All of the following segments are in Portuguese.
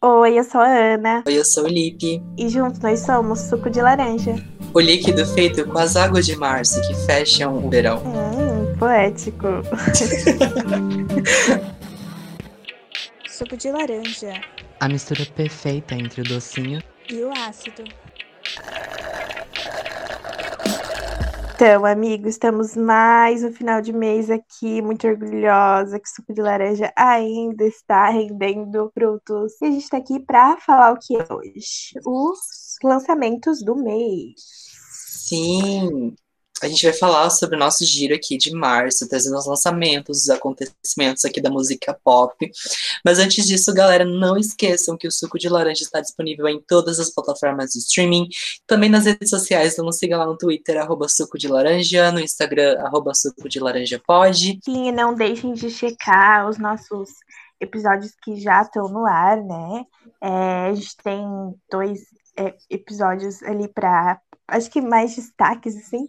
Oi, eu sou a Ana. Oi, eu sou o Lipe. E juntos nós somos Suco de Laranja. O líquido feito com as águas de março que fecham o verão. Hum, poético. Suco de laranja. A mistura perfeita entre o docinho e o ácido. Então, amigos, estamos mais no final de mês aqui, muito orgulhosa que o suco de laranja ainda está rendendo frutos. E a gente está aqui para falar o que é hoje? Os lançamentos do mês. Sim, a gente vai falar sobre o nosso giro aqui de março, trazendo os lançamentos, os acontecimentos aqui da música pop. Mas antes disso, galera, não esqueçam que o Suco de Laranja está disponível em todas as plataformas de streaming, também nas redes sociais, então siga lá no Twitter, arroba Suco de Laranja, no Instagram, arroba Suco de Laranja Pode. Sim, e não deixem de checar os nossos episódios que já estão no ar, né? É, a gente tem dois é, episódios ali para acho que mais destaques, assim,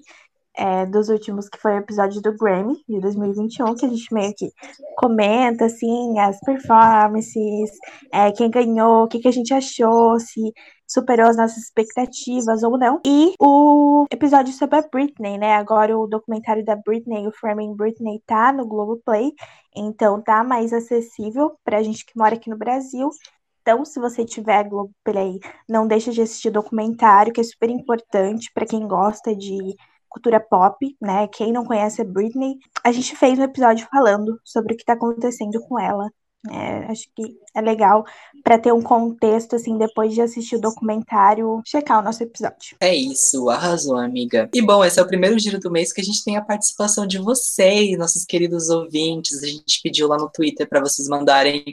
é, dos últimos, que foi o episódio do Grammy de 2021, que a gente meio que comenta, assim, as performances, é, quem ganhou, o que, que a gente achou, se superou as nossas expectativas ou não. E o episódio sobre a Britney, né? Agora o documentário da Britney, o Framing Britney, tá no Globoplay, então tá mais acessível pra gente que mora aqui no Brasil. Então, se você tiver Globoplay, não deixe de assistir o documentário, que é super importante para quem gosta de cultura pop, né? Quem não conhece a Britney, a gente fez um episódio falando sobre o que está acontecendo com ela é, acho que é legal para ter um contexto, assim, depois de assistir o documentário, checar o nosso episódio. É isso, arrasou, amiga. E bom, esse é o primeiro giro do mês que a gente tem a participação de vocês, nossos queridos ouvintes. A gente pediu lá no Twitter para vocês mandarem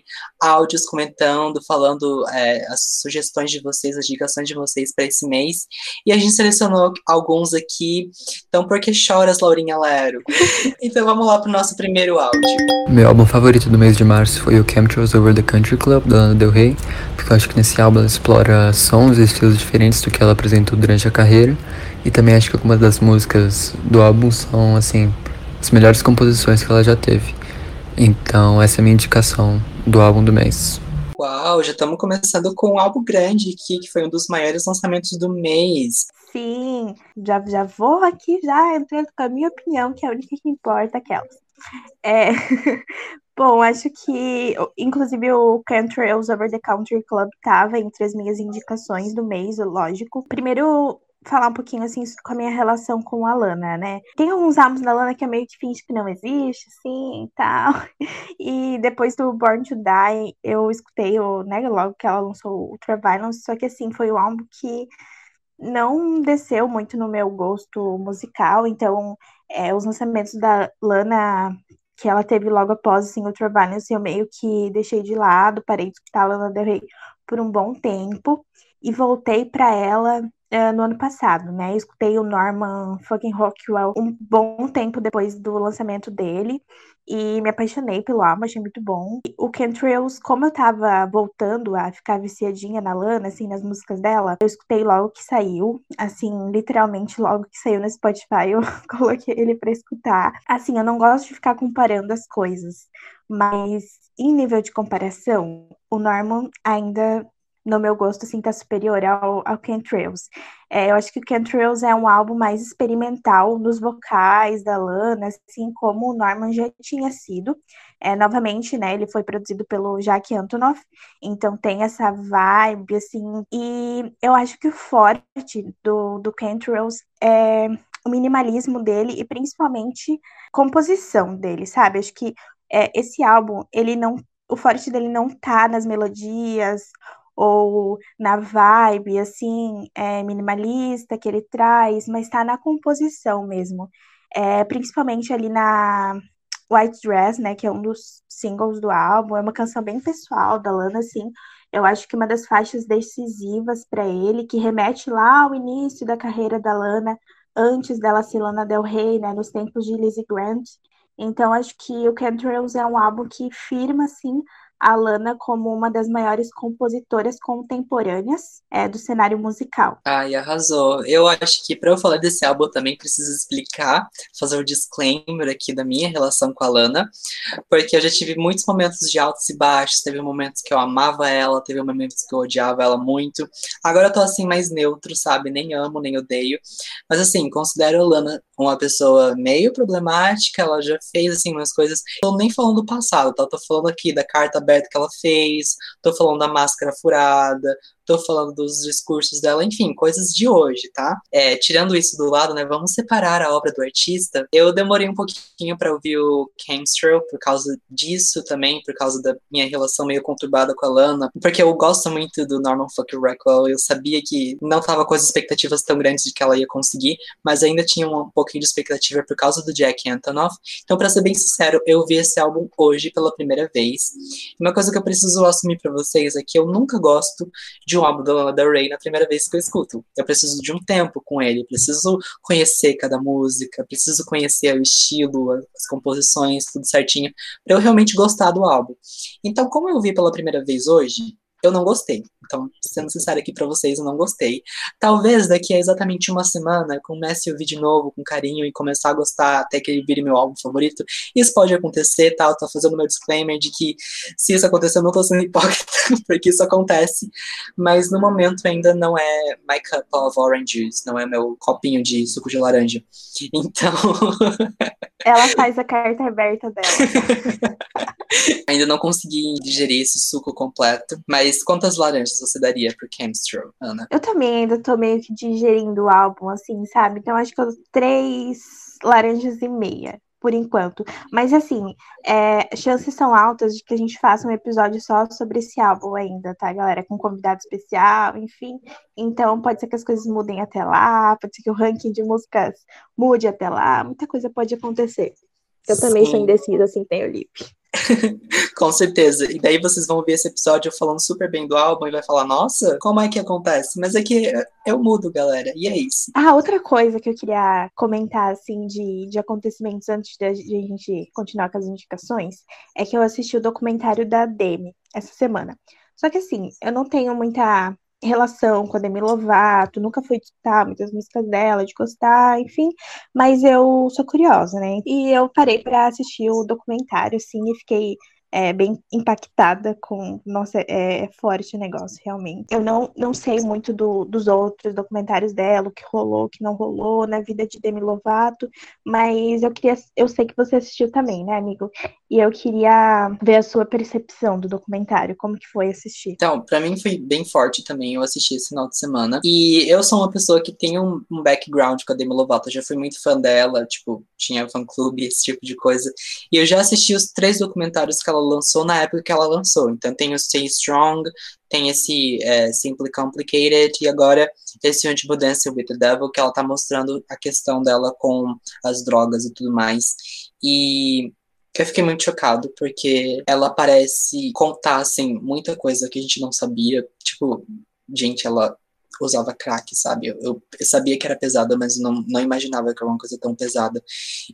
áudios comentando, falando é, as sugestões de vocês, as indicações de vocês para esse mês. E a gente selecionou alguns aqui. Então, por que choras, Laurinha Lero? então, vamos lá pro nosso primeiro áudio. Meu álbum favorito do mês de março foi o Chemtrails Over the Country Club, da Lana Del Rey, porque eu acho que nesse álbum ela explora sons e estilos diferentes do que ela apresentou durante a carreira, e também acho que algumas das músicas do álbum são, assim, as melhores composições que ela já teve. Então, essa é a minha indicação do álbum do mês. Uau, já estamos começando com um álbum grande aqui, que foi um dos maiores lançamentos do mês. Sim, já, já vou aqui já entrando com a minha opinião, que é a única que importa, aquelas. É, Bom, acho que, inclusive, o Country Over the Country Club tava entre as minhas indicações do mês, lógico. Primeiro, falar um pouquinho, assim, com a minha relação com a Lana, né? Tem alguns álbuns da Lana que é meio que finge que não existe, assim, e tal. E depois do Born to Die, eu escutei, o, né, logo que ela lançou o Ultraviolence, só que, assim, foi um álbum que não desceu muito no meu gosto musical, então é, os lançamentos da Lana que ela teve logo após assim, Ultraviolence, eu meio que deixei de lado, parei de escutar a Lana Del Rey por um bom tempo e voltei para ela uh, no ano passado, né? escutei o Norman fucking Rockwell um bom tempo depois do lançamento dele e me apaixonei pelo álbum, achei muito bom. O Trails, como eu tava voltando a ficar viciadinha na Lana, assim, nas músicas dela, eu escutei logo que saiu, assim, literalmente logo que saiu no Spotify, eu coloquei ele para escutar. Assim, eu não gosto de ficar comparando as coisas, mas em nível de comparação, o Norman ainda no meu gosto, assim, tá superior ao, ao Trails. É, eu acho que o Trails é um álbum mais experimental nos vocais da Lana, assim como o Norman já tinha sido. É, novamente, né, ele foi produzido pelo Jack Antonoff, então tem essa vibe, assim, e eu acho que o forte do, do Trails é o minimalismo dele e principalmente composição dele, sabe? Acho que é, esse álbum, ele não o forte dele não tá nas melodias ou na vibe, assim, é, minimalista que ele traz, mas está na composição mesmo. É, principalmente ali na White Dress, né, que é um dos singles do álbum, é uma canção bem pessoal da Lana, assim, eu acho que uma das faixas decisivas para ele, que remete lá ao início da carreira da Lana, antes dela ser Lana Del Rey, né, nos tempos de Lizzie Grant, então acho que o Chemtrails é um álbum que firma, assim, a Lana como uma das maiores compositoras contemporâneas é, do cenário musical. Ai, arrasou. Eu acho que para eu falar desse álbum também preciso explicar, fazer o um disclaimer aqui da minha relação com a Lana, porque eu já tive muitos momentos de altos e baixos, teve momentos que eu amava ela, teve momentos que eu odiava ela muito. Agora eu tô assim mais neutro, sabe? Nem amo, nem odeio. Mas assim, considero a Lana uma pessoa meio problemática, ela já fez assim umas coisas. Tô nem falando do passado, tá? Tô falando aqui da carta aberta que ela fez, tô falando da máscara furada, tô falando dos discursos dela, enfim, coisas de hoje, tá? É, tirando isso do lado, né, vamos separar a obra do artista. Eu demorei um pouquinho para ouvir o Chemstrail por causa disso também, por causa da minha relação meio conturbada com a Lana, porque eu gosto muito do Norman Fucker Rockwell, eu sabia que não tava com as expectativas tão grandes de que ela ia conseguir, mas ainda tinha um pouquinho de expectativa por causa do Jack Antonoff. Então, para ser bem sincero, eu vi esse álbum hoje pela primeira vez. Uma coisa que eu preciso assumir para vocês é que eu nunca gosto de de um álbum da Del Rey na primeira vez que eu escuto. Eu preciso de um tempo com ele, preciso conhecer cada música, preciso conhecer o estilo, as composições, tudo certinho, para eu realmente gostar do álbum. Então, como eu vi pela primeira vez hoje, eu não gostei. Então, sendo sincero aqui para vocês, eu não gostei. Talvez daqui a exatamente uma semana comece a ouvir de novo com carinho e começar a gostar até que ele vire meu álbum favorito. Isso pode acontecer, tá? Eu tô fazendo meu disclaimer de que se isso acontecer, eu não tô sendo hipócrita, porque isso acontece. Mas no momento ainda não é my cup of orange juice, não é meu copinho de suco de laranja. Então. Ela faz a carta aberta dela. ainda não consegui digerir esse suco completo, mas quantas laranjas você daria pro Chemistro, Ana? Eu também ainda tô meio que digerindo o álbum, assim, sabe? Então acho que eu três laranjas e meia por enquanto. Mas assim, é, chances são altas de que a gente faça um episódio só sobre esse álbum ainda, tá, galera? Com convidado especial, enfim. Então pode ser que as coisas mudem até lá, pode ser que o ranking de músicas mude até lá, muita coisa pode acontecer. Eu também Sim. sou indecisa, assim, tenho lip. Com certeza. E daí vocês vão ver esse episódio falando super bem do álbum e vai falar, nossa, como é que acontece? Mas é que eu mudo, galera. E é isso. Ah, outra coisa que eu queria comentar, assim, de, de acontecimentos antes de a gente continuar com as indicações, é que eu assisti o documentário da Demi essa semana. Só que assim, eu não tenho muita relação com a Demi Lovato, nunca fui escutar muitas músicas dela, de gostar, enfim, mas eu sou curiosa, né? E eu parei para assistir o documentário, assim, e fiquei é, bem impactada com. Nossa, é, é, forte o negócio, realmente. Eu não, não sei muito do, dos outros documentários dela, o que rolou, o que não rolou na vida de Demi Lovato, mas eu queria. Eu sei que você assistiu também, né, amigo? E eu queria ver a sua percepção do documentário, como que foi assistir. Então, para mim foi bem forte também, eu assisti esse final de semana. E eu sou uma pessoa que tem um, um background com a Demi Lovato, eu já fui muito fã dela, tipo, tinha fã-clube, esse tipo de coisa. E eu já assisti os três documentários que ela lançou na época que ela lançou. Então tem o Stay Strong, tem esse é, Simply Complicated e agora esse último Dance with the Devil, que ela tá mostrando a questão dela com as drogas e tudo mais. E eu fiquei muito chocado, porque ela parece contar, assim, muita coisa que a gente não sabia. Tipo, gente, ela usava crack, sabe? Eu, eu, sabia que era pesada, mas não, não imaginava que era uma coisa tão pesada.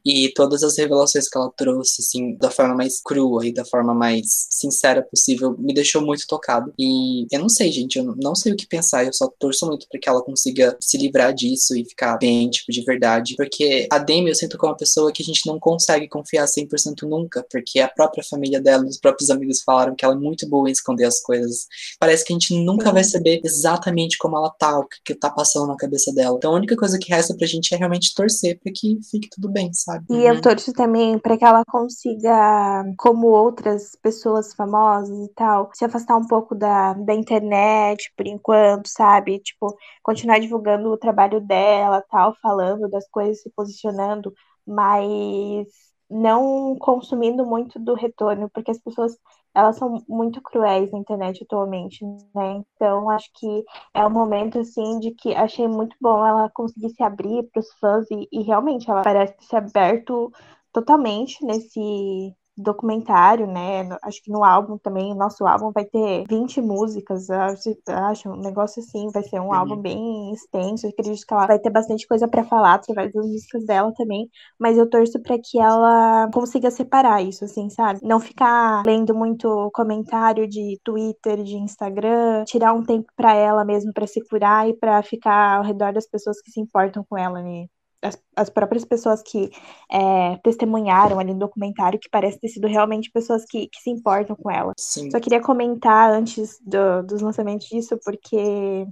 E todas as revelações que ela trouxe, assim, da forma mais crua e da forma mais sincera possível, me deixou muito tocado. E eu não sei, gente, eu não sei o que pensar, eu só torço muito para que ela consiga se livrar disso e ficar bem, tipo, de verdade. Porque a Demi, eu sinto que é uma pessoa que a gente não consegue confiar 100% nunca, porque a própria família dela, os próprios amigos falaram que ela é muito boa em esconder as coisas. Parece que a gente nunca vai saber exatamente como ela o que, que tá passando na cabeça dela. Então a única coisa que resta pra gente é realmente torcer pra que fique tudo bem, sabe? E eu uhum. torço também para que ela consiga, como outras pessoas famosas e tal, se afastar um pouco da, da internet por enquanto, sabe? Tipo, continuar divulgando o trabalho dela, tal, falando das coisas, se posicionando, mas não consumindo muito do retorno, porque as pessoas elas são muito cruéis na internet atualmente, né? Então acho que é um momento assim de que achei muito bom ela conseguir se abrir para os fãs e, e, realmente ela parece ter se aberto totalmente nesse documentário, né? Acho que no álbum também, nosso álbum vai ter 20 músicas, acho, acho um negócio assim, vai ser um álbum bem extenso. Acredito que ela vai ter bastante coisa para falar através das músicas dela também, mas eu torço para que ela consiga separar isso, assim, sabe? Não ficar lendo muito comentário de Twitter, de Instagram, tirar um tempo para ela mesmo para se curar e para ficar ao redor das pessoas que se importam com ela, né? As, as próprias pessoas que é, testemunharam ali no documentário, que parece ter sido realmente pessoas que, que se importam com ela. Sim. Só queria comentar antes do, dos lançamentos disso, porque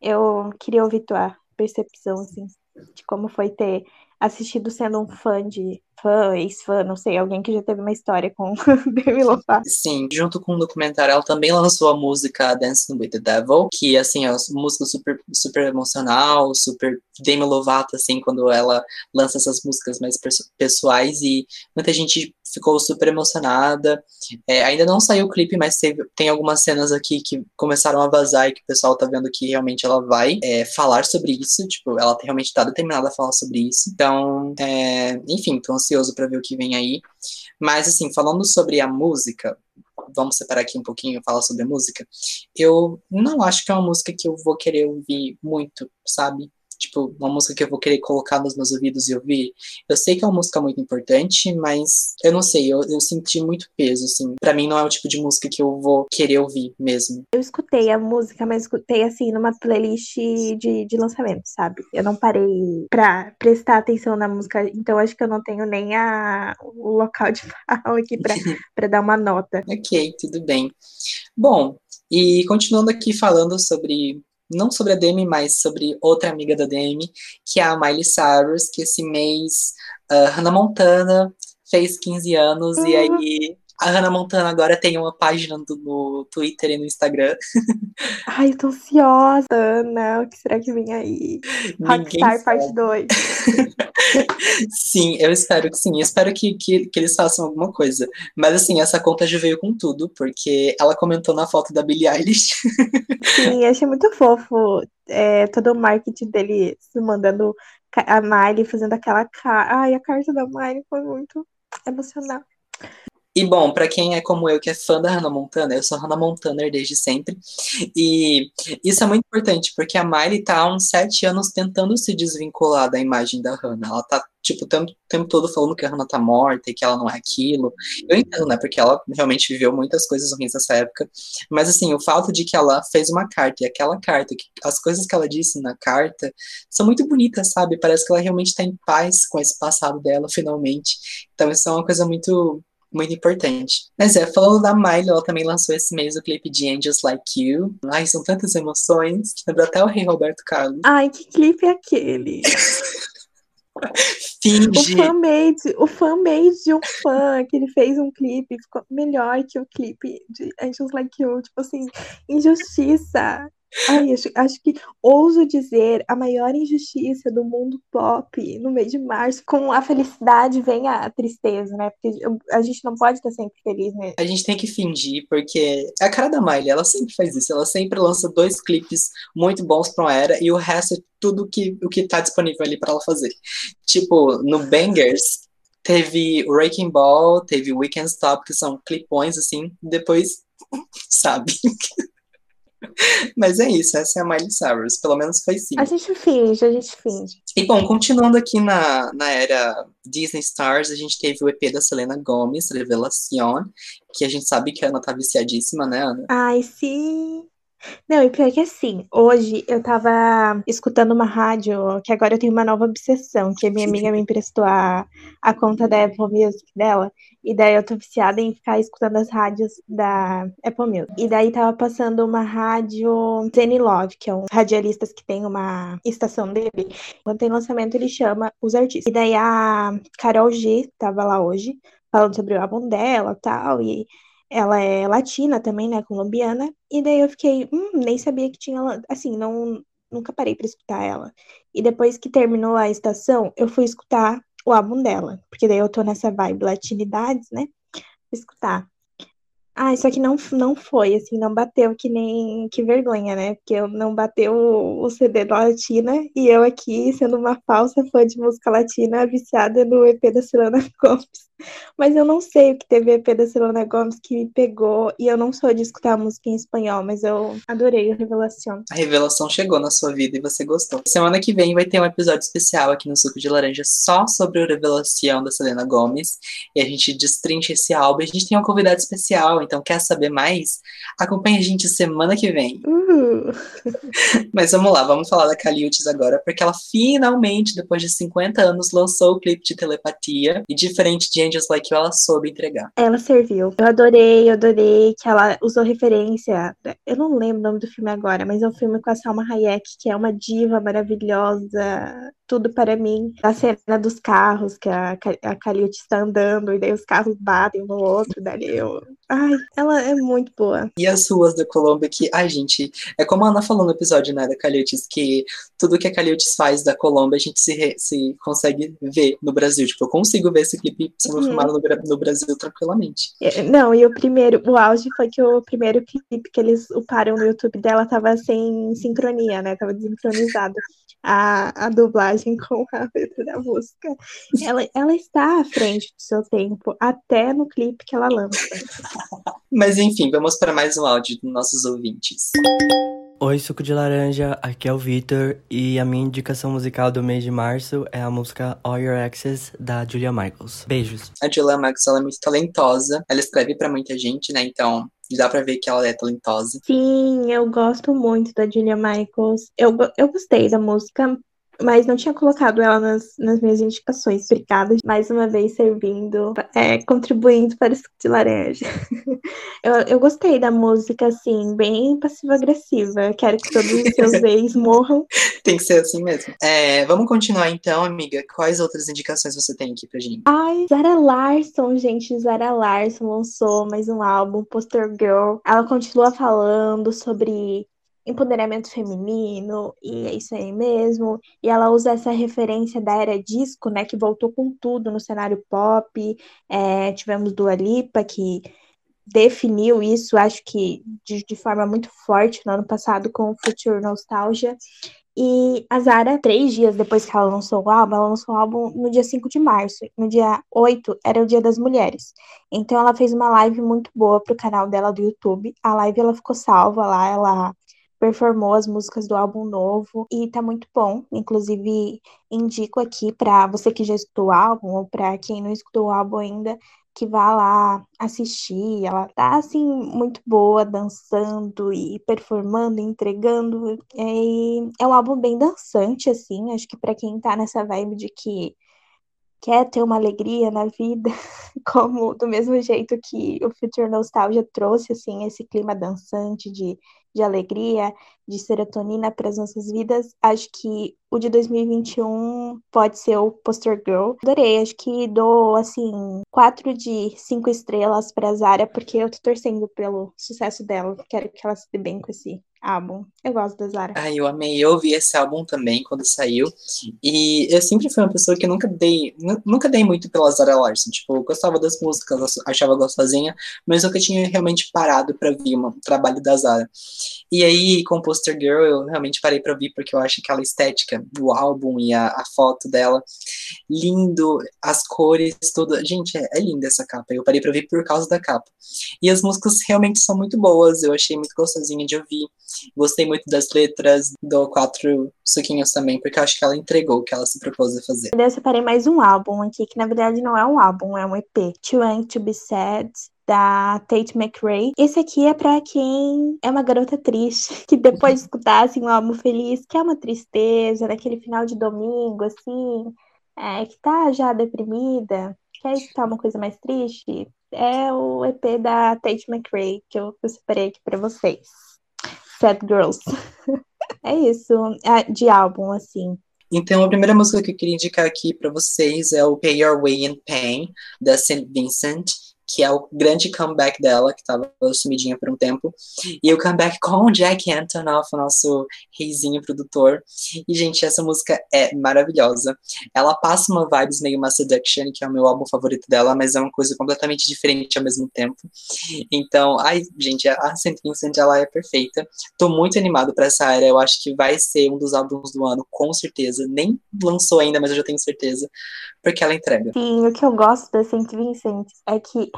eu queria ouvir tua percepção, assim, de como foi ter assistido sendo um fã de fã, ex-fã, não sei, alguém que já teve uma história com Demi Lovato. Sim, junto com o documentário, ela também lançou a música Dancing with the Devil, que, assim, é uma música super, super emocional, super Demi Lovato, assim, quando ela lança essas músicas mais pessoais e muita gente ficou super emocionada. É, ainda não saiu o clipe, mas teve, tem algumas cenas aqui que começaram a vazar e que o pessoal tá vendo que realmente ela vai é, falar sobre isso, tipo, ela realmente tá determinada a falar sobre isso. Então, é, enfim, tô ansioso para ver o que vem aí. Mas, assim, falando sobre a música, vamos separar aqui um pouquinho e falar sobre a música. Eu não acho que é uma música que eu vou querer ouvir muito, sabe? Tipo, uma música que eu vou querer colocar nos meus ouvidos e ouvir. Eu sei que é uma música muito importante, mas eu não sei, eu, eu senti muito peso, assim. Pra mim não é o tipo de música que eu vou querer ouvir mesmo. Eu escutei a música, mas escutei, assim, numa playlist de, de lançamento, sabe? Eu não parei pra prestar atenção na música, então acho que eu não tenho nem a, o local de fala aqui pra, pra dar uma nota. ok, tudo bem. Bom, e continuando aqui falando sobre não sobre a Demi, mas sobre outra amiga da Demi, que é a Miley Cyrus, que esse mês uh, Hannah Montana fez 15 anos uhum. e aí a Hannah Montana agora tem uma página do, no Twitter e no Instagram. Ai, eu tô ansiosa, Ana. O que será que vem aí? Rockstar parte 2. sim, eu espero que sim. Eu espero que, que, que, eles façam alguma coisa. Mas assim, essa conta já veio com tudo, porque ela comentou na foto da Billie Eilish. sim, achei muito fofo é, todo o marketing dele se mandando a Miley fazendo aquela cara. Ai, a carta da Miley foi muito emocional. E bom, para quem é como eu, que é fã da Hannah Montana, eu sou Hannah Montana desde sempre. E isso é muito importante, porque a Miley tá há uns sete anos tentando se desvincular da imagem da Hannah. Ela tá, tipo, o tempo, tempo todo falando que a Hannah tá morta e que ela não é aquilo. Eu entendo, né? Porque ela realmente viveu muitas coisas ruins nessa época. Mas, assim, o fato de que ela fez uma carta, e aquela carta, que as coisas que ela disse na carta, são muito bonitas, sabe? Parece que ela realmente tá em paz com esse passado dela, finalmente. Então, isso é uma coisa muito muito importante. Mas é, falando da Miley, ela também lançou esse mês o clipe de Angels Like You. Ai, são tantas emoções. Lembra até o Rei Roberto Carlos. Ai, que clipe é aquele? Finge. O fan-made, o fan-made de um fã que ele fez um clipe, ficou melhor que o clipe de Angels Like You. Tipo assim, injustiça. Ai, acho, acho que ouso dizer a maior injustiça do mundo pop no mês de março. Com a felicidade vem a tristeza, né? Porque a gente não pode estar sempre feliz, né? A gente tem que fingir, porque é a cara da Miley, ela sempre faz isso. Ela sempre lança dois clipes muito bons pra uma era e o resto é tudo que, o que tá disponível ali para ela fazer. Tipo, no Bangers, teve Wrecking Ball, teve Weekend Stop, que são clipões, assim, depois, sabe? Mas é isso, essa é a Miley Cyrus, pelo menos foi sim. A gente finge, a gente finge. E bom, continuando aqui na, na era Disney Stars, a gente teve o EP da Selena Gomez, Revelación, que a gente sabe que a Ana tá viciadíssima, né, Ana? Ai, sim. Não, e pior que assim, hoje eu tava escutando uma rádio, que agora eu tenho uma nova obsessão, que a minha amiga me emprestou a, a conta da Apple Music dela, e daí eu tô viciada em ficar escutando as rádios da Apple Music. E daí tava passando uma rádio Zenny Love, que é um radialistas que tem uma estação dele. Quando tem lançamento, ele chama os artistas. E daí a Carol G tava lá hoje, falando sobre o álbum dela tal, e ela é latina também, né, colombiana, e daí eu fiquei, hum, nem sabia que tinha, assim, não, nunca parei para escutar ela. E depois que terminou a estação, eu fui escutar o álbum dela, porque daí eu tô nessa vibe latinidades, né, escutar. Ah, só que não, não foi, assim, não bateu que nem. Que vergonha, né? Porque eu não bateu o, CD da Latina e eu aqui, sendo uma falsa fã de música latina, viciada no EP da Selena Gomez. Mas eu não sei o que teve EP da Selena Gomes que me pegou. E eu não sou de escutar música em espanhol, mas eu adorei a revelação. A revelação chegou na sua vida e você gostou. Semana que vem vai ter um episódio especial aqui no Suco de Laranja só sobre a revelação da Selena Gomes. E a gente destrincha esse álbum. A gente tem um convidado especial, então quer saber mais? Acompanhe a gente semana que vem. Uhum. Mas vamos lá, vamos falar da Caliutes agora, porque ela finalmente, depois de 50 anos, lançou o clipe de telepatia. E diferente de Angels Like You, ela soube entregar. Ela serviu. Eu adorei, eu adorei que ela usou referência. Eu não lembro o nome do filme agora, mas é um filme com a Salma Hayek, que é uma diva maravilhosa. Tudo para mim. A cena dos carros, que a, a está andando, e daí os carros batem um no outro, dali eu. Ai, ela é muito boa. E as ruas da Colômbia que, ai, gente, é como a Ana falou no episódio, né, da Caliutes, que tudo que a Caliutes faz da Colômbia a gente se, re, se consegue ver no Brasil. Tipo, eu consigo ver esse clipe sendo Uhum. filmado no, no Brasil tranquilamente. É, Não, e o primeiro, o auge foi que o primeiro clipe que eles uparam no YouTube dela tava sem sincronia, né? Tava desincronizado a, a dublagem com a letra da música. Ela, ela está à frente do seu tempo, até no clipe que ela lança. Mas enfim, vamos para mais um áudio dos nossos ouvintes. Oi, suco de laranja, aqui é o Vitor e a minha indicação musical do mês de março é a música All Your Exes da Julia Michaels. Beijos. A Julia Max, ela é muito talentosa. Ela escreve pra muita gente, né? Então, dá pra ver que ela é talentosa. Sim, eu gosto muito da Julia Michaels. Eu, eu gostei da música, mas não tinha colocado ela nas, nas minhas indicações. Obrigada, mais uma vez servindo, é, contribuindo para o suco de laranja. Eu, eu gostei da música, assim, bem passiva-agressiva. Quero que todos os seus ex morram. Tem que ser assim mesmo. É, vamos continuar então, amiga. Quais outras indicações você tem aqui pra gente? Ai, Zara Larson, gente, Zara Larson lançou mais um álbum, Poster Girl. Ela continua falando sobre empoderamento feminino, e é isso aí mesmo. E ela usa essa referência da era disco, né, que voltou com tudo no cenário pop. É, tivemos Dua Lipa, que definiu isso, acho que de, de forma muito forte no ano passado com o Future Nostalgia. E a Zara, três dias depois que ela lançou o álbum, ela lançou o álbum no dia 5 de março. No dia 8 era o Dia das Mulheres. Então ela fez uma live muito boa pro canal dela do YouTube. A live ela ficou salva lá, ela performou as músicas do álbum novo e tá muito bom. Inclusive, indico aqui pra você que já escutou o álbum ou pra quem não escutou o álbum ainda, que vá lá assistir. Ela tá assim muito boa, dançando e performando, entregando. E é um álbum bem dançante assim, acho que pra quem tá nessa vibe de que quer ter uma alegria na vida, como do mesmo jeito que o Future Nostalgia trouxe assim esse clima dançante de de alegria, de serotonina para as nossas vidas. Acho que o de 2021 pode ser o Poster Girl. Adorei, acho que dou assim quatro de cinco estrelas para Zara porque eu tô torcendo pelo sucesso dela. Quero que ela se dê bem com esse álbum. Eu gosto da Zara. Ai, eu amei. Eu ouvi esse álbum também quando saiu. E eu sempre fui uma pessoa que nunca dei, nu- nunca dei muito pela Zara Larson. Tipo, eu gostava das músicas, achava gostosinha, mas nunca tinha realmente parado pra ver um trabalho da Zara. E aí, com Poster Girl, eu realmente parei pra ouvir porque eu acho aquela estética do álbum e a, a foto dela lindo, as cores, tudo. Gente, é, é linda essa capa. Eu parei pra ouvir por causa da capa. E as músicas realmente são muito boas. Eu achei muito gostosinha de ouvir. Gostei muito das letras, do quatro suquinhos também, porque acho que ela entregou o que ela se propôs a fazer. Eu separei mais um álbum aqui, que na verdade não é um álbum, é um EP. Too Young to Be Sad, da Tate McRae. Esse aqui é pra quem é uma garota triste, que depois de escutar assim, um álbum feliz, que é uma tristeza, naquele final de domingo, assim, é, que tá já deprimida, quer escutar uma coisa mais triste, é o EP da Tate McRae, que eu, separei aqui pra vocês. Sad Girls. é isso, é, de álbum, assim. Então, a primeira música que eu queria indicar aqui pra vocês é o Pay Your Way in Pain, da St. Vincent, que é o grande comeback dela, que estava sumidinha por um tempo, e o comeback com o Jack Antonoff, o nosso reizinho produtor. E, gente, essa música é maravilhosa. Ela passa uma vibes meio uma Seduction, que é o meu álbum favorito dela, mas é uma coisa completamente diferente ao mesmo tempo. Então, ai, gente, a Saint Vincent, ela é perfeita. Tô muito animado para essa era, eu acho que vai ser um dos álbuns do ano, com certeza. Nem lançou ainda, mas eu já tenho certeza, porque ela entrega. Sim, o que eu gosto da Saint Vincent é que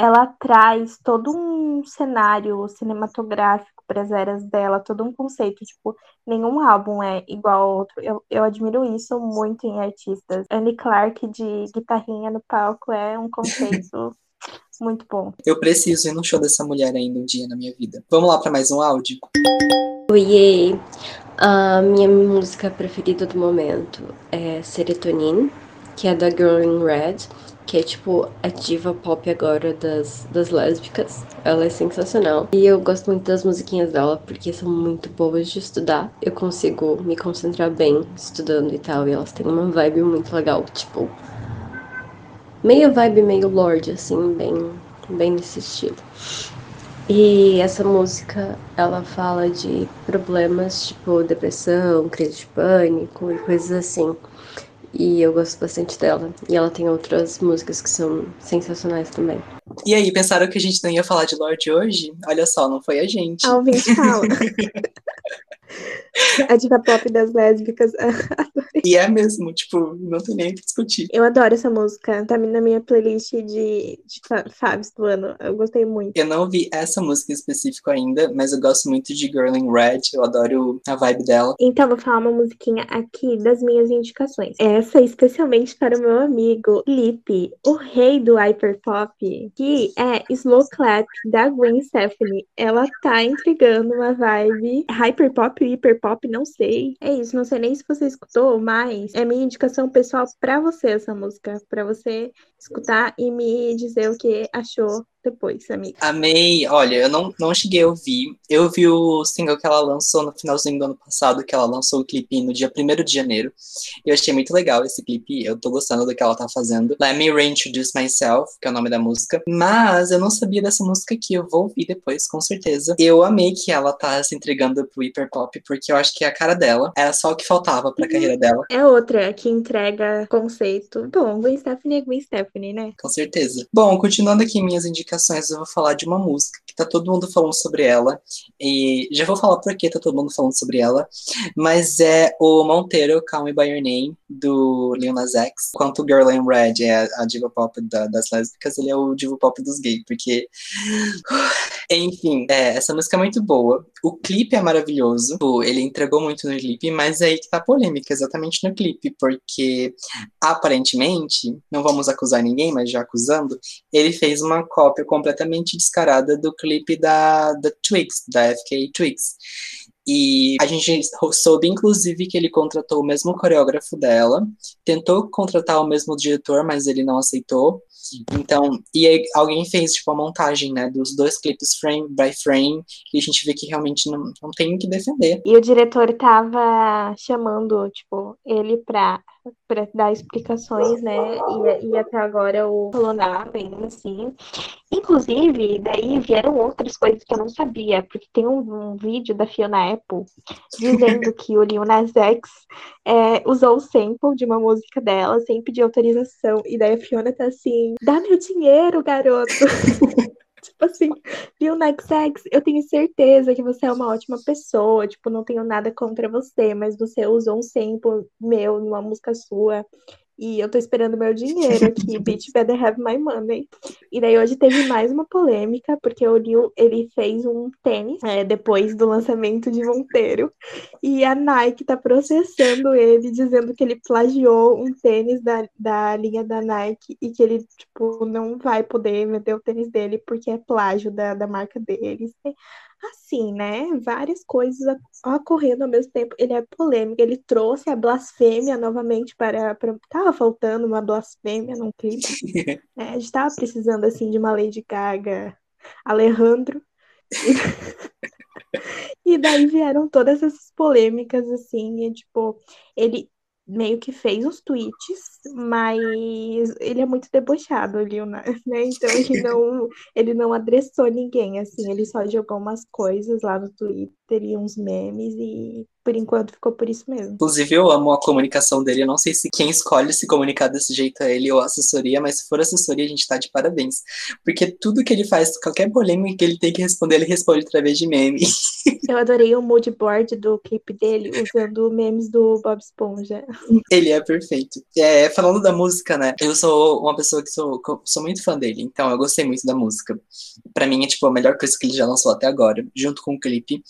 ela traz todo um cenário cinematográfico para as eras dela, todo um conceito, tipo, nenhum álbum é igual ao outro. Eu, eu admiro isso muito em artistas. Annie Clark de guitarrinha no palco é um conceito muito bom. Eu preciso ir no show dessa mulher ainda um dia na minha vida. Vamos lá para mais um áudio? Oiê! A minha música preferida do momento é Serotonin, que é da Girl in Red que é tipo a diva pop agora das, das lésbicas. Ela é sensacional. E eu gosto muito das musiquinhas dela porque são muito boas de estudar. Eu consigo me concentrar bem estudando e tal. E elas têm uma vibe muito legal, tipo. Meio vibe, meio Lorde, assim, bem, bem nesse estilo. E essa música, ela fala de problemas tipo depressão, crise de pânico e coisas assim e eu gosto bastante dela. E ela tem outras músicas que são sensacionais também. E aí, pensaram que a gente não ia falar de Lorde hoje? Olha só, não foi a gente. A ouvinte fala. A diva pop das lésbicas. e é mesmo, tipo, não tem nem o que discutir. Eu adoro essa música. Tá na minha playlist de, de Fabs do ano. Eu gostei muito. Eu não ouvi essa música em específico ainda, mas eu gosto muito de Girl in Red. Eu adoro a vibe dela. Então, vou falar uma musiquinha aqui das minhas indicações. Essa especialmente para o meu amigo Lipe, o rei do hyperpop, que é Slow Clap da Gwen Stefani. Ela tá entregando uma vibe hyperpop hiperpop, não sei. É isso, não sei nem se você escutou, mas é minha indicação pessoal para você essa música, para você escutar e me dizer o que achou depois, amiga. Amei. Olha, eu não, não cheguei a ouvir. Eu vi o single que ela lançou no finalzinho do ano passado, que ela lançou o clipe no dia 1 de janeiro. Eu achei muito legal esse clipe. Eu tô gostando do que ela tá fazendo. Let Me Reintroduce Myself, que é o nome da música. Mas eu não sabia dessa música aqui. Eu vou ouvir depois, com certeza. Eu amei que ela tá se entregando pro hiperpop, porque eu acho que é a cara dela. Era só o que faltava pra carreira dela. É outra que entrega conceito. Bom, Gwen Stephanie é Gwen Né? Com certeza. Bom, continuando aqui minhas indicações eu vou falar de uma música que tá todo mundo falando sobre ela. E já vou falar por que tá todo mundo falando sobre ela. Mas é o Monteiro, Call Me By Your Name, do Lil Nas X. Enquanto Girl in Red é a diva pop da, das lésbicas, ele é o diva pop dos gays, porque... Enfim, é, essa música é muito boa. O clipe é maravilhoso. Ele entregou muito no clipe, mas é aí que tá polêmica, exatamente no clipe, porque aparentemente, não vamos acusar ninguém, mas já acusando, ele fez uma cópia cópia completamente descarada do clipe da, da Twix, da FK Twix. E a gente soube, inclusive, que ele contratou o mesmo coreógrafo dela, tentou contratar o mesmo diretor, mas ele não aceitou. Então, e aí alguém fez, tipo, a montagem, né, dos dois clipes frame by frame, e a gente vê que realmente não, não tem o que defender. E o diretor tava chamando, tipo, ele pra para dar explicações, né? E, e até agora o nada ainda assim. Inclusive, daí vieram outras coisas que eu não sabia, porque tem um, um vídeo da Fiona Apple dizendo que o Lil Nas X é, usou o sample de uma música dela sem pedir autorização. E daí a Fiona tá assim, dá meu dinheiro, garoto. Tipo assim, Lil Nas X, eu tenho certeza que você é uma ótima pessoa, tipo, não tenho nada contra você, mas você usou um sample meu numa música sua e eu tô esperando meu dinheiro aqui, bitch better have my money. E daí hoje teve mais uma polêmica, porque o Lil, ele fez um tênis é, depois do lançamento de Monteiro, e a Nike tá processando ele, dizendo que ele plagiou um tênis da, da linha da Nike, e que ele, tipo, não vai poder vender o tênis dele, porque é plágio da, da marca deles assim, né? Várias coisas ocorrendo ao mesmo tempo. Ele é polêmico, ele trouxe a blasfêmia novamente para. para... Tava faltando uma blasfêmia num clipe. É, a gente tava precisando, assim, de uma Lady Gaga, Alejandro. E... e daí vieram todas essas polêmicas, assim, e, tipo, ele meio que fez os tweets, mas ele é muito debochado, o Lil Nas, né? Então ele não, ele não adressou ninguém, assim, ele só jogou umas coisas lá no Twitter e uns memes e por enquanto ficou por isso mesmo. Inclusive, eu amo a comunicação dele. Eu não sei se quem escolhe se comunicar desse jeito é ele ou a assessoria, mas se for assessoria, a gente tá de parabéns. Porque tudo que ele faz, qualquer polêmica que ele tem que responder, ele responde através de meme. Eu adorei o mood board do clipe dele, usando memes do Bob Esponja. Ele é perfeito. É, falando da música, né? Eu sou uma pessoa que sou, sou muito fã dele, então eu gostei muito da música. Para mim é tipo a melhor coisa que ele já lançou até agora, junto com o clipe.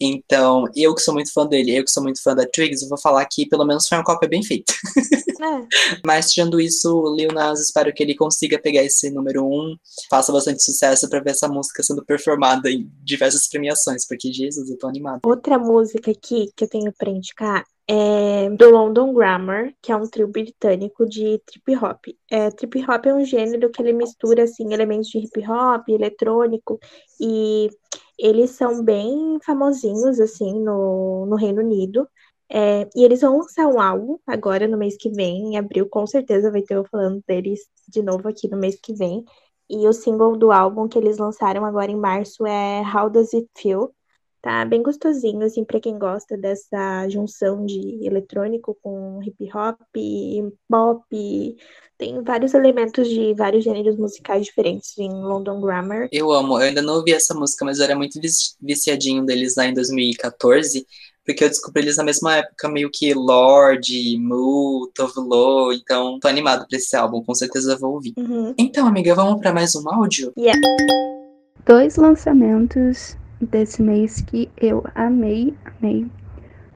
Então, eu que sou muito fã dele, eu que sou muito fã da Triggs, eu vou falar que pelo menos foi uma cópia bem feita. É. Mas tirando isso, o Lil Nas, espero que ele consiga pegar esse número um, faça bastante sucesso para ver essa música sendo performada em diversas premiações, porque Jesus, eu tô animada. Outra música aqui que eu tenho pra indicar é do London Grammar, que é um trio britânico de trip hop. É, trip hop é um gênero que ele mistura assim elementos de hip hop, eletrônico e eles são bem famosinhos assim no, no Reino Unido. É, e eles vão lançar um álbum agora no mês que vem, em abril, com certeza vai ter eu falando deles de novo aqui no mês que vem. E o single do álbum que eles lançaram agora em março é How Does It Feel? Tá bem gostosinho, assim, para quem gosta dessa junção de eletrônico com hip hop, pop. Tem vários elementos de vários gêneros musicais diferentes em London Grammar. Eu amo, eu ainda não ouvi essa música, mas eu era muito viciadinho deles lá em 2014, porque eu descobri eles na mesma época, meio que Lorde, Mu, Tovlo, então tô animado pra esse álbum, com certeza vou ouvir. Uhum. Então, amiga, vamos para mais um áudio? Yeah. Dois lançamentos desse mês que eu amei, amei,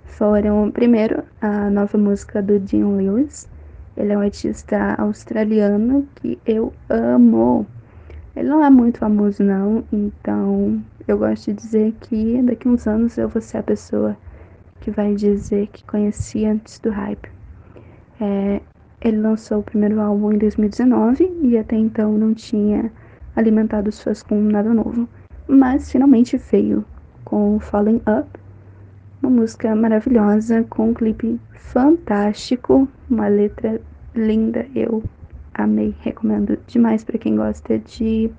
foram, primeiro, a nova música do Dean Lewis. Ele é um artista australiano que eu amo. Ele não é muito famoso, não, então eu gosto de dizer que daqui uns anos eu vou ser a pessoa que vai dizer que conheci antes do hype. É, ele lançou o primeiro álbum em 2019 e até então não tinha alimentado os fãs com nada novo mas finalmente veio com Falling Up, uma música maravilhosa com um clipe fantástico, uma letra linda, eu amei, recomendo demais para quem gosta de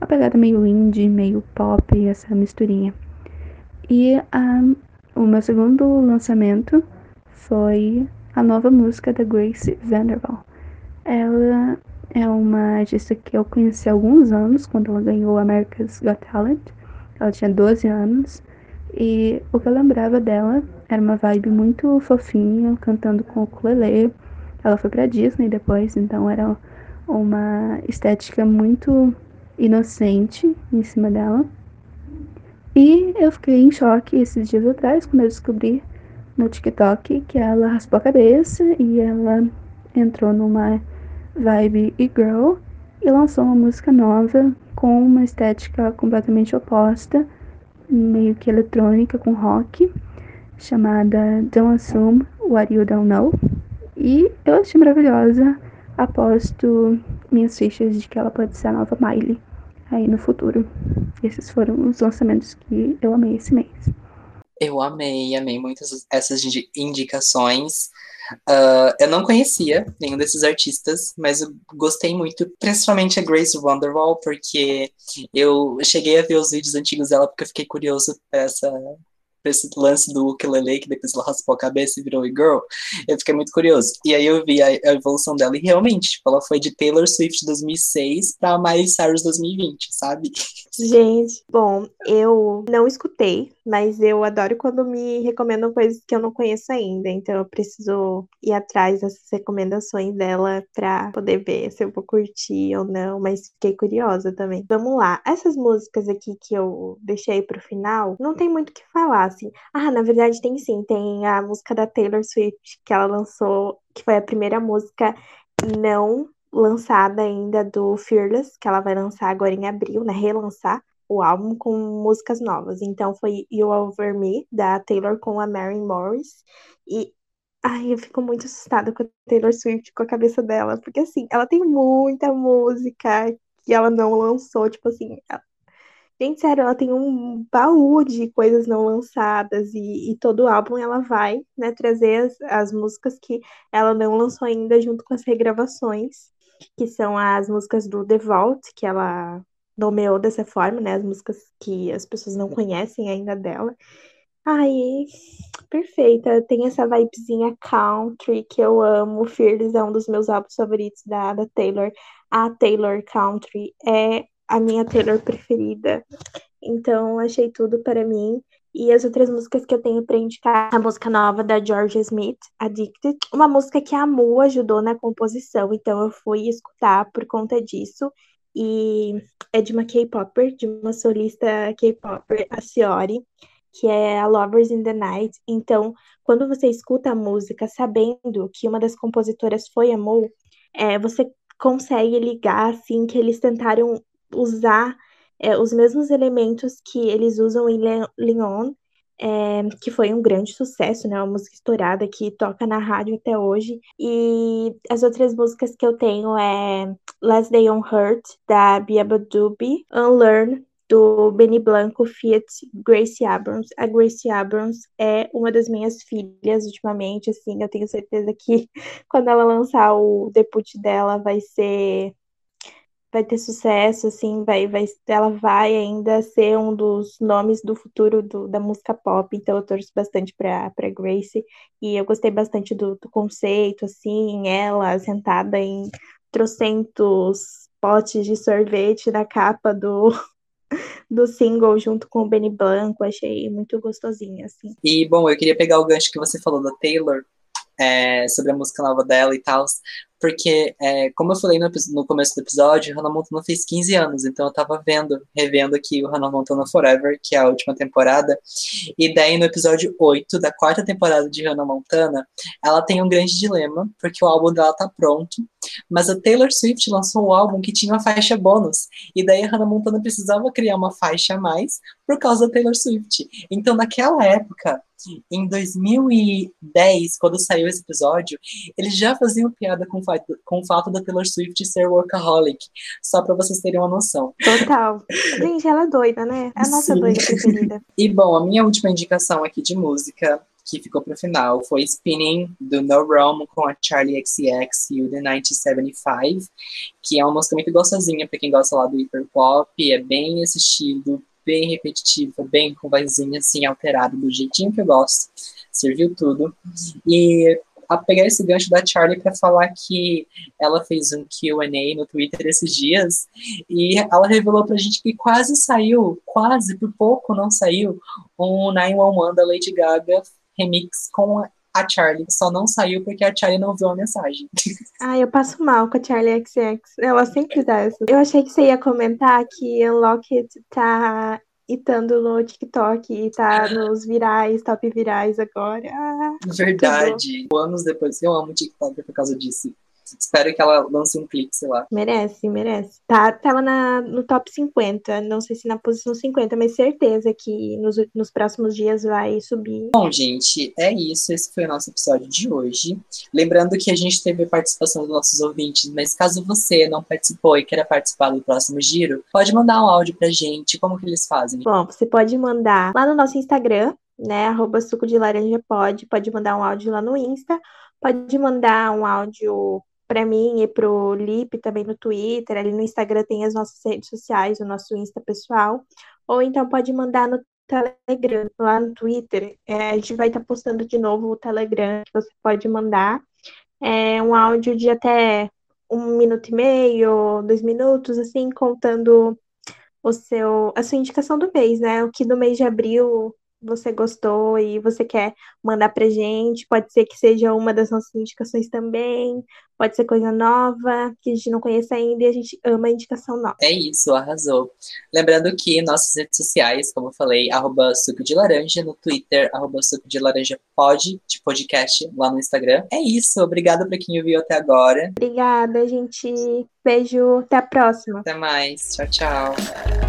uma pegada meio indie, meio pop, essa misturinha. E um, o meu segundo lançamento foi a nova música da Grace Vanderbilt. Ela é uma artista que eu conheci há alguns anos, quando ela ganhou America's Got Talent. Ela tinha 12 anos. E o que eu lembrava dela era uma vibe muito fofinha, cantando com o ukulele. Ela foi pra Disney depois, então era uma estética muito inocente em cima dela. E eu fiquei em choque esses dias atrás, quando eu descobri no TikTok que ela raspou a cabeça e ela entrou numa vibe e girl e lançou uma música nova com uma estética completamente oposta, meio que eletrônica com rock, chamada Don't Assume What You Don't Know. E eu achei maravilhosa, aposto minhas fichas de que ela pode ser a nova Miley aí no futuro. Esses foram os lançamentos que eu amei esse mês. Eu amei, amei muitas essas indicações. Uh, eu não conhecia nenhum desses artistas, mas eu gostei muito, principalmente a Grace Wonderwall, porque eu cheguei a ver os vídeos antigos dela porque eu fiquei curioso essa esse lance do ukulele, que depois ela raspou a cabeça e virou a girl, eu fiquei muito curioso. E aí eu vi a, a evolução dela e realmente, tipo, ela foi de Taylor Swift 2006 pra Miley Cyrus 2020, sabe? Gente, bom, eu não escutei, mas eu adoro quando me recomendam coisas que eu não conheço ainda, então eu preciso ir atrás dessas recomendações dela pra poder ver se eu vou curtir ou não, mas fiquei curiosa também. Vamos lá, essas músicas aqui que eu deixei pro final, não tem muito o que falar, assim. Ah, na verdade tem sim, tem a música da Taylor Swift que ela lançou, que foi a primeira música não lançada ainda do Fearless, que ela vai lançar agora em abril, né? Relançar o álbum com músicas novas. Então foi You Over Me, da Taylor com a Mary Morris. E ai, eu fico muito assustada com a Taylor Swift, com a cabeça dela, porque assim, ela tem muita música que ela não lançou, tipo assim, Gente, sério, ela tem um baú de coisas não lançadas e, e todo álbum ela vai, né, trazer as, as músicas que ela não lançou ainda junto com as regravações, que são as músicas do The Vault, que ela nomeou dessa forma, né, as músicas que as pessoas não conhecem ainda dela. Ai, perfeita. Tem essa vibezinha country que eu amo. Fearless é um dos meus álbuns favoritos da, da Taylor. A Taylor Country é a minha Taylor preferida. Então, achei tudo para mim. E as outras músicas que eu tenho para indicar, a música nova da Georgia Smith, Addicted, uma música que a Mu ajudou na composição, então eu fui escutar por conta disso. E é de uma K-popper, de uma solista K-popper, a Ciori, que é a Lovers in the Night. Então, quando você escuta a música sabendo que uma das compositoras foi a Mu, é, você consegue ligar assim que eles tentaram usar é, os mesmos elementos que eles usam em Leon, é, que foi um grande sucesso, né? Uma música estourada que toca na rádio até hoje. E as outras músicas que eu tenho é Last Day on Hurt, da Bia Badubi, Unlearn, do Benny Blanco, Fiat, Gracie Abrams. A Gracie Abrams é uma das minhas filhas ultimamente, assim, eu tenho certeza que quando ela lançar o debut dela vai ser vai ter sucesso, assim, vai, vai, ela vai ainda ser um dos nomes do futuro do, da música pop, então eu torço bastante para Grace, e eu gostei bastante do, do conceito, assim, ela sentada em trocentos potes de sorvete na capa do, do single junto com o Benny Blanco, achei muito gostosinho, assim. E, bom, eu queria pegar o gancho que você falou da Taylor, é, sobre a música nova dela e tal, porque, é, como eu falei no, no, começo do episódio, Hannah Montana fez 15 anos, então eu tava vendo, revendo aqui o Hannah Montana Forever, que é a última temporada, e daí no episódio 8 da quarta temporada de Hannah Montana, ela tem um grande dilema, porque o álbum dela tá pronto, mas a Taylor Swift lançou um álbum que tinha uma faixa bônus, e daí a Hannah Montana precisava criar uma faixa a mais por causa da Taylor Swift. Então, naquela época, em 2010, quando saiu esse episódio, eles já faziam piada com, com o fato da Taylor Swift ser workaholic, só para vocês terem uma noção. Total. Gente, ela é doida, né? É a nossa Sim. doida preferida. E bom, a minha última indicação aqui de música que ficou pro final foi Spinning, do No Realm, com a Charlie XCX e o The 1975, que é uma música muito gostosinha pra quem gosta lá do hyper pop, é bem esse estilo, bem repetitiva, bem com vozinha assim alterada, do jeitinho que eu gosto. Serviu tudo. E a pegar esse gancho da Charlie para falar que ela fez um Q&A no Twitter esses dias e ela revelou pra gente que quase saiu, quase por pouco não saiu, um 911 da Lady Gaga remix com a Charlie. Só não saiu porque a Charlie não viu a mensagem. Ah, eu passo mal com a Charlie XX. Ela sempre dá essa. Eu achei que você ia comentar que Unlocked tá itando no TikTok e tá nos virais, top virais agora. Ah, Verdade. Anos depois, eu amo TikTok por causa disso. Espero que ela lance um clipe, sei lá. Merece, merece. Tá, tava na, no top 50, não sei se na posição 50, mas certeza que nos, nos próximos dias vai subir. Bom, gente, é isso. Esse foi o nosso episódio de hoje. Lembrando que a gente teve a participação dos nossos ouvintes, mas caso você não participou e queira participar do próximo giro, pode mandar um áudio pra gente. Como que eles fazem? Bom, você pode mandar lá no nosso Instagram, né? Arroba suco de laranja pode. Pode mandar um áudio lá no Insta. Pode mandar um áudio para mim e pro Lip também no Twitter, ali no Instagram tem as nossas redes sociais, o nosso Insta pessoal, ou então pode mandar no Telegram, lá no Twitter, é, a gente vai estar tá postando de novo o Telegram, que você pode mandar, é um áudio de até um minuto e meio, dois minutos, assim, contando o seu, a sua indicação do mês, né? O que no mês de abril você gostou e você quer mandar pra gente. Pode ser que seja uma das nossas indicações também. Pode ser coisa nova, que a gente não conhece ainda e a gente ama a indicação nova. É isso, arrasou. Lembrando que nossas redes sociais, como eu falei, arroba suco de laranja, no Twitter, arroba suco de laranja de podcast, lá no Instagram. É isso, obrigada pra quem ouviu até agora. Obrigada, gente. Beijo, até a próxima. Até mais, tchau, tchau.